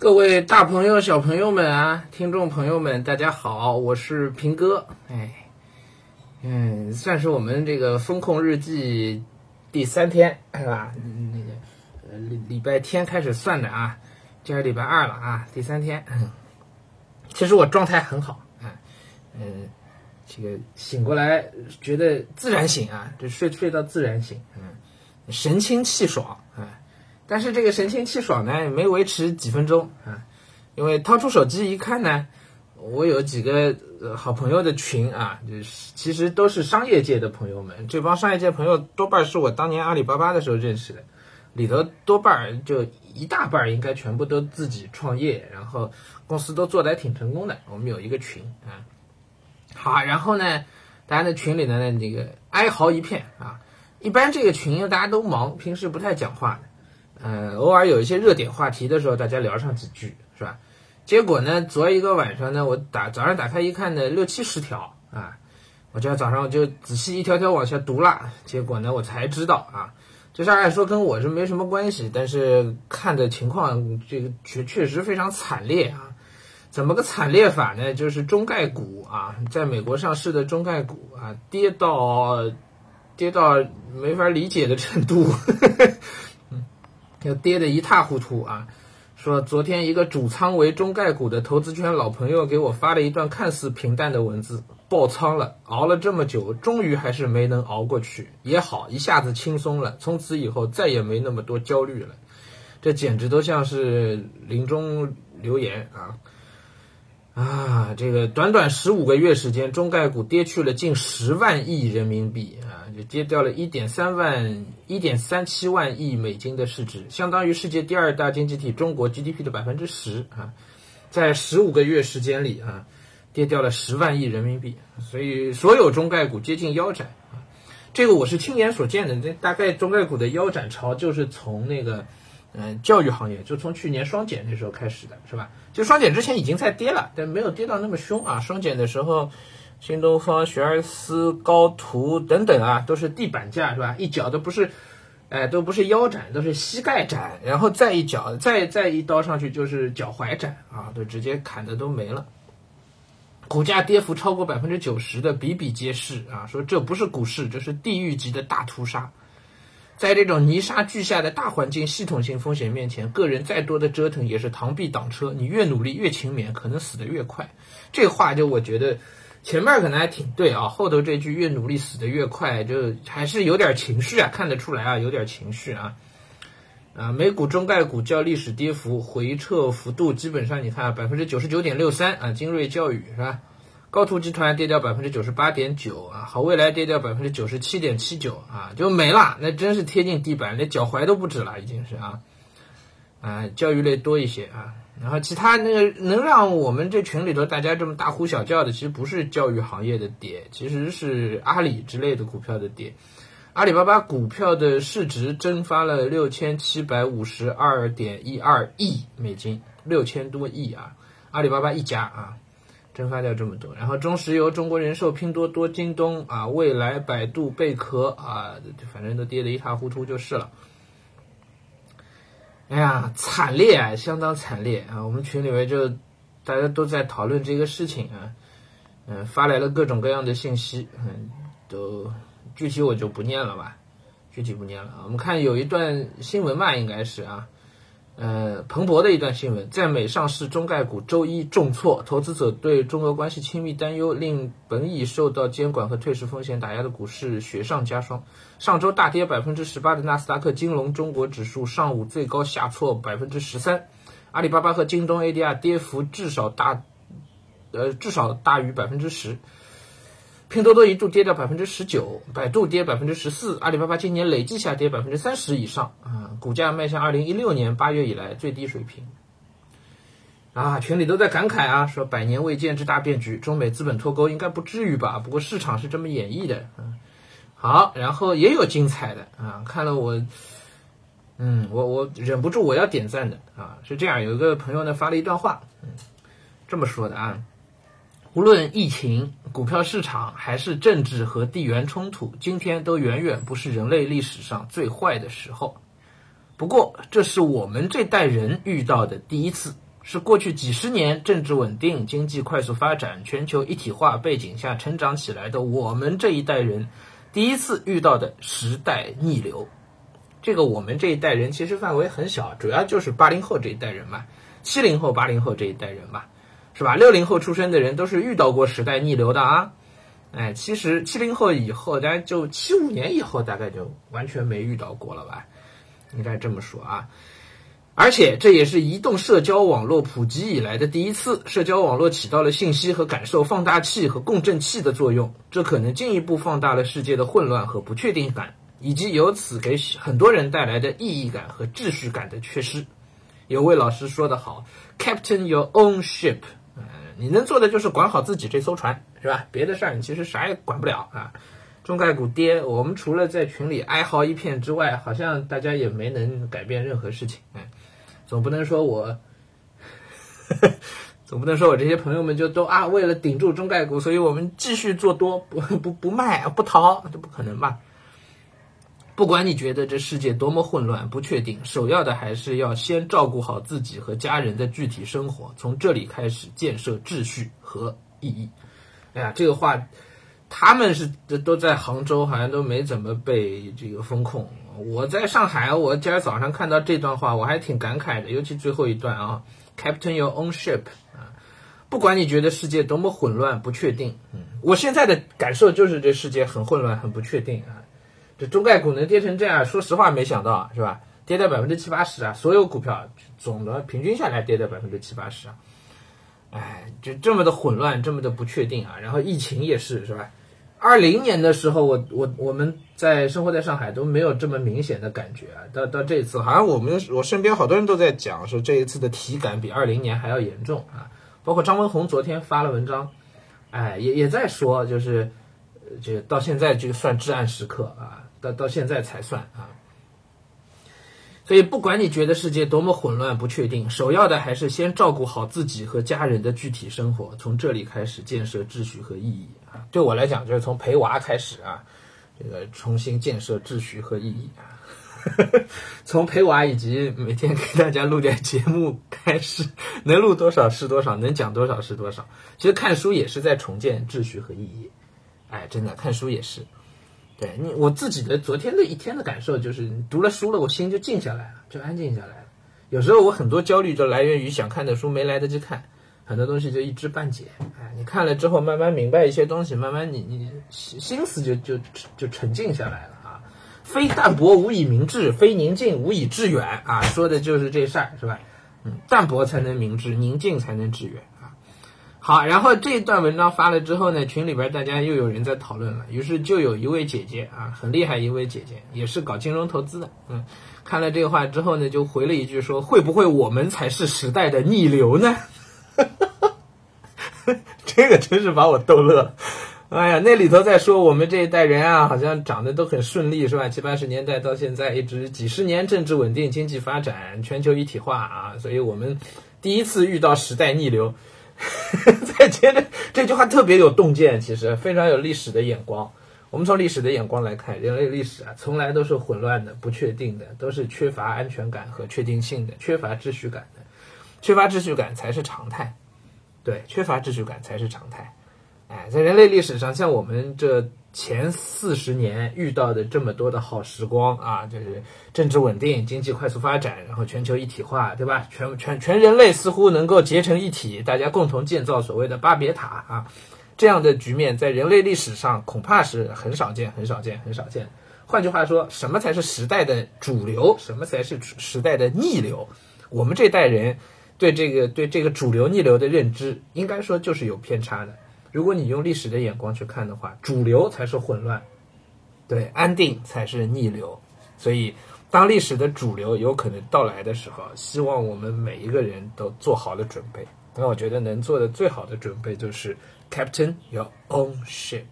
各位大朋友、小朋友们啊，听众朋友们，大家好，我是平哥。哎，嗯，算是我们这个风控日记第三天，是吧？那个呃礼礼拜天开始算的啊，今儿礼拜二了啊，第三天。其实我状态很好啊，嗯，这个醒过来觉得自然醒啊，这睡睡到自然醒，嗯，神清气爽。但是这个神清气爽呢，没维持几分钟啊，因为掏出手机一看呢，我有几个呃好朋友的群啊，就是其实都是商业界的朋友们，这帮商业界朋友多半是我当年阿里巴巴的时候认识的，里头多半儿就一大半儿应该全部都自己创业，然后公司都做得还挺成功的。我们有一个群啊，好，然后呢，大家在群里呢，那个哀嚎一片啊。一般这个群因为大家都忙，平时不太讲话的。呃，偶尔有一些热点话题的时候，大家聊上几句，是吧？结果呢，昨一个晚上呢，我打早上打开一看呢，六七十条啊，我就早上我就仔细一条条往下读了，结果呢，我才知道啊，这事儿按说跟我是没什么关系，但是看的情况，这个确确实非常惨烈啊。怎么个惨烈法呢？就是中概股啊，在美国上市的中概股啊，跌到跌到没法理解的程度。要跌得一塌糊涂啊！说昨天一个主仓为中概股的投资圈老朋友给我发了一段看似平淡的文字，爆仓了，熬了这么久，终于还是没能熬过去。也好，一下子轻松了，从此以后再也没那么多焦虑了。这简直都像是临终留言啊！啊，这个短短十五个月时间，中概股跌去了近十万亿人民币啊，就跌掉了一点三万、一点三七万亿美金的市值，相当于世界第二大经济体中国 GDP 的百分之十啊，在十五个月时间里啊，跌掉了十万亿人民币，所以所有中概股接近腰斩啊，这个我是亲眼所见的。这大概中概股的腰斩潮就是从那个。嗯，教育行业就从去年双减那时候开始的，是吧？就双减之前已经在跌了，但没有跌到那么凶啊。双减的时候，新东方、学而思、高途等等啊，都是地板价，是吧？一脚都不是，哎，都不是腰斩，都是膝盖斩，然后再一脚，再再一刀上去就是脚踝斩啊，都直接砍的都没了。股价跌幅超过百分之九十的比比皆是啊，说这不是股市，这是地狱级的大屠杀。在这种泥沙俱下的大环境系统性风险面前，个人再多的折腾也是螳臂挡车。你越努力越勤勉，可能死得越快。这话就我觉得前面可能还挺对啊，后头这句越努力死得越快，就还是有点情绪啊，看得出来啊，有点情绪啊。啊，美股中概股较历史跌幅回撤幅度基本上，你看啊百分之九十九点六三啊，精锐教育是吧？高途集团跌掉百分之九十八点九啊，好未来跌掉百分之九十七点七九啊，就没了，那真是贴近地板，连脚踝都不止了，已经是啊，啊，教育类多一些啊，然后其他那个能让我们这群里头大家这么大呼小叫的，其实不是教育行业的跌，其实是阿里之类的股票的跌，阿里巴巴股票的市值蒸发了六千七百五十二点一二亿美金，六千多亿啊，阿里巴巴一家啊。蒸发掉这么多，然后中石油、中国人寿、拼多多、京东啊，未来、百度、贝壳啊，反正都跌得一塌糊涂就是了。哎呀，惨烈啊，相当惨烈啊！我们群里面就大家都在讨论这个事情啊，嗯，发来了各种各样的信息，嗯，都具体我就不念了吧，具体不念了。我们看有一段新闻嘛，应该是啊。呃，彭博的一段新闻，在美上市中概股周一重挫，投资者对中俄关系亲密担忧，令本已受到监管和退市风险打压的股市雪上加霜。上周大跌百分之十八的纳斯达克金融中国指数上午最高下挫百分之十三，阿里巴巴和京东 ADR 跌幅至少大，呃，至少大于百分之十。拼多多一度跌掉百分之十九，百度跌百分之十四，阿里巴巴今年累计下跌百分之三十以上啊，股价迈向二零一六年八月以来最低水平。啊，群里都在感慨啊，说百年未见之大变局，中美资本脱钩应该不至于吧？不过市场是这么演绎的。嗯，好，然后也有精彩的啊，看了我，嗯，我我忍不住我要点赞的啊，是这样，有一个朋友呢发了一段话，嗯，这么说的啊。无论疫情、股票市场还是政治和地缘冲突，今天都远远不是人类历史上最坏的时候。不过，这是我们这代人遇到的第一次。是过去几十年政治稳定、经济快速发展、全球一体化背景下成长起来的我们这一代人第一次遇到的时代逆流。这个我们这一代人其实范围很小，主要就是八零后这一代人嘛，七零后、八零后这一代人嘛，是吧？六零后出生的人都是遇到过时代逆流的啊。哎，其实七零后以后，大概就七五年以后，大概就完全没遇到过了吧？应该这么说啊。而且这也是移动社交网络普及以来的第一次，社交网络起到了信息和感受放大器和共振器的作用，这可能进一步放大了世界的混乱和不确定感。以及由此给很多人带来的意义感和秩序感的缺失。有位老师说得好：“Captain your own ship。”呃，你能做的就是管好自己这艘船，是吧？别的事儿你其实啥也管不了啊。中概股跌，我们除了在群里哀嚎一片之外，好像大家也没能改变任何事情。嗯，总不能说我，总不能说我这些朋友们就都啊，为了顶住中概股，所以我们继续做多，不不不卖不逃，这不可能吧？不管你觉得这世界多么混乱、不确定，首要的还是要先照顾好自己和家人的具体生活，从这里开始建设秩序和意义。哎呀，这个话，他们是都在杭州，好像都没怎么被这个风控。我在上海，我今儿早上看到这段话，我还挺感慨的，尤其最后一段啊，Captain your own ship 啊，不管你觉得世界多么混乱、不确定，嗯，我现在的感受就是这世界很混乱、很不确定啊。这中概股能跌成这样，说实话没想到，是吧？跌掉百分之七八十啊，所有股票总的平均下来跌掉百分之七八十啊，哎，就这么的混乱，这么的不确定啊。然后疫情也是，是吧？二零年的时候，我我我们在生活在上海都没有这么明显的感觉啊。到到这一次，好像我们我身边好多人都在讲说这一次的体感比二零年还要严重啊。包括张文宏昨天发了文章，哎，也也在说，就是这到现在这个算至暗时刻啊。到到现在才算啊，所以不管你觉得世界多么混乱不确定，首要的还是先照顾好自己和家人的具体生活，从这里开始建设秩序和意义啊。对我来讲，就是从陪娃开始啊，这个重新建设秩序和意义啊。从陪娃以及每天给大家录点节目开始，能录多少是多少，能讲多少是多少。其实看书也是在重建秩序和意义，哎，真的看书也是。对你，我自己的昨天的一天的感受就是，读了书了，我心就静下来了，就安静下来了。有时候我很多焦虑就来源于想看的书没来得及看，很多东西就一知半解。哎，你看了之后，慢慢明白一些东西，慢慢你你心心思就就就沉静下来了啊。非淡泊无以明志，非宁静无以致远啊，说的就是这事儿，是吧？嗯，淡泊才能明志，宁静才能致远。好，然后这一段文章发了之后呢，群里边大家又有人在讨论了，于是就有一位姐姐啊，很厉害一位姐姐，也是搞金融投资的，嗯，看了这个话之后呢，就回了一句说，会不会我们才是时代的逆流呢？这个真是把我逗乐了。哎呀，那里头在说我们这一代人啊，好像长得都很顺利，是吧？七八十年代到现在一直几十年政治稳定、经济发展、全球一体化啊，所以我们第一次遇到时代逆流。再接着这句话特别有洞见，其实非常有历史的眼光。我们从历史的眼光来看，人类历史啊，从来都是混乱的、不确定的，都是缺乏安全感和确定性的，缺乏秩序感的。缺乏秩序感才是常态，对，缺乏秩序感才是常态。哎，在人类历史上，像我们这。前四十年遇到的这么多的好时光啊，就是政治稳定、经济快速发展，然后全球一体化，对吧？全全全人类似乎能够结成一体，大家共同建造所谓的巴别塔啊，这样的局面在人类历史上恐怕是很少见、很少见、很少见。换句话说，什么才是时代的主流？什么才是时代的逆流？我们这代人对这个对这个主流逆流的认知，应该说就是有偏差的。如果你用历史的眼光去看的话，主流才是混乱，对，安定才是逆流。所以，当历史的主流有可能到来的时候，希望我们每一个人都做好了准备。那我觉得能做的最好的准备就是 Captain your own ship。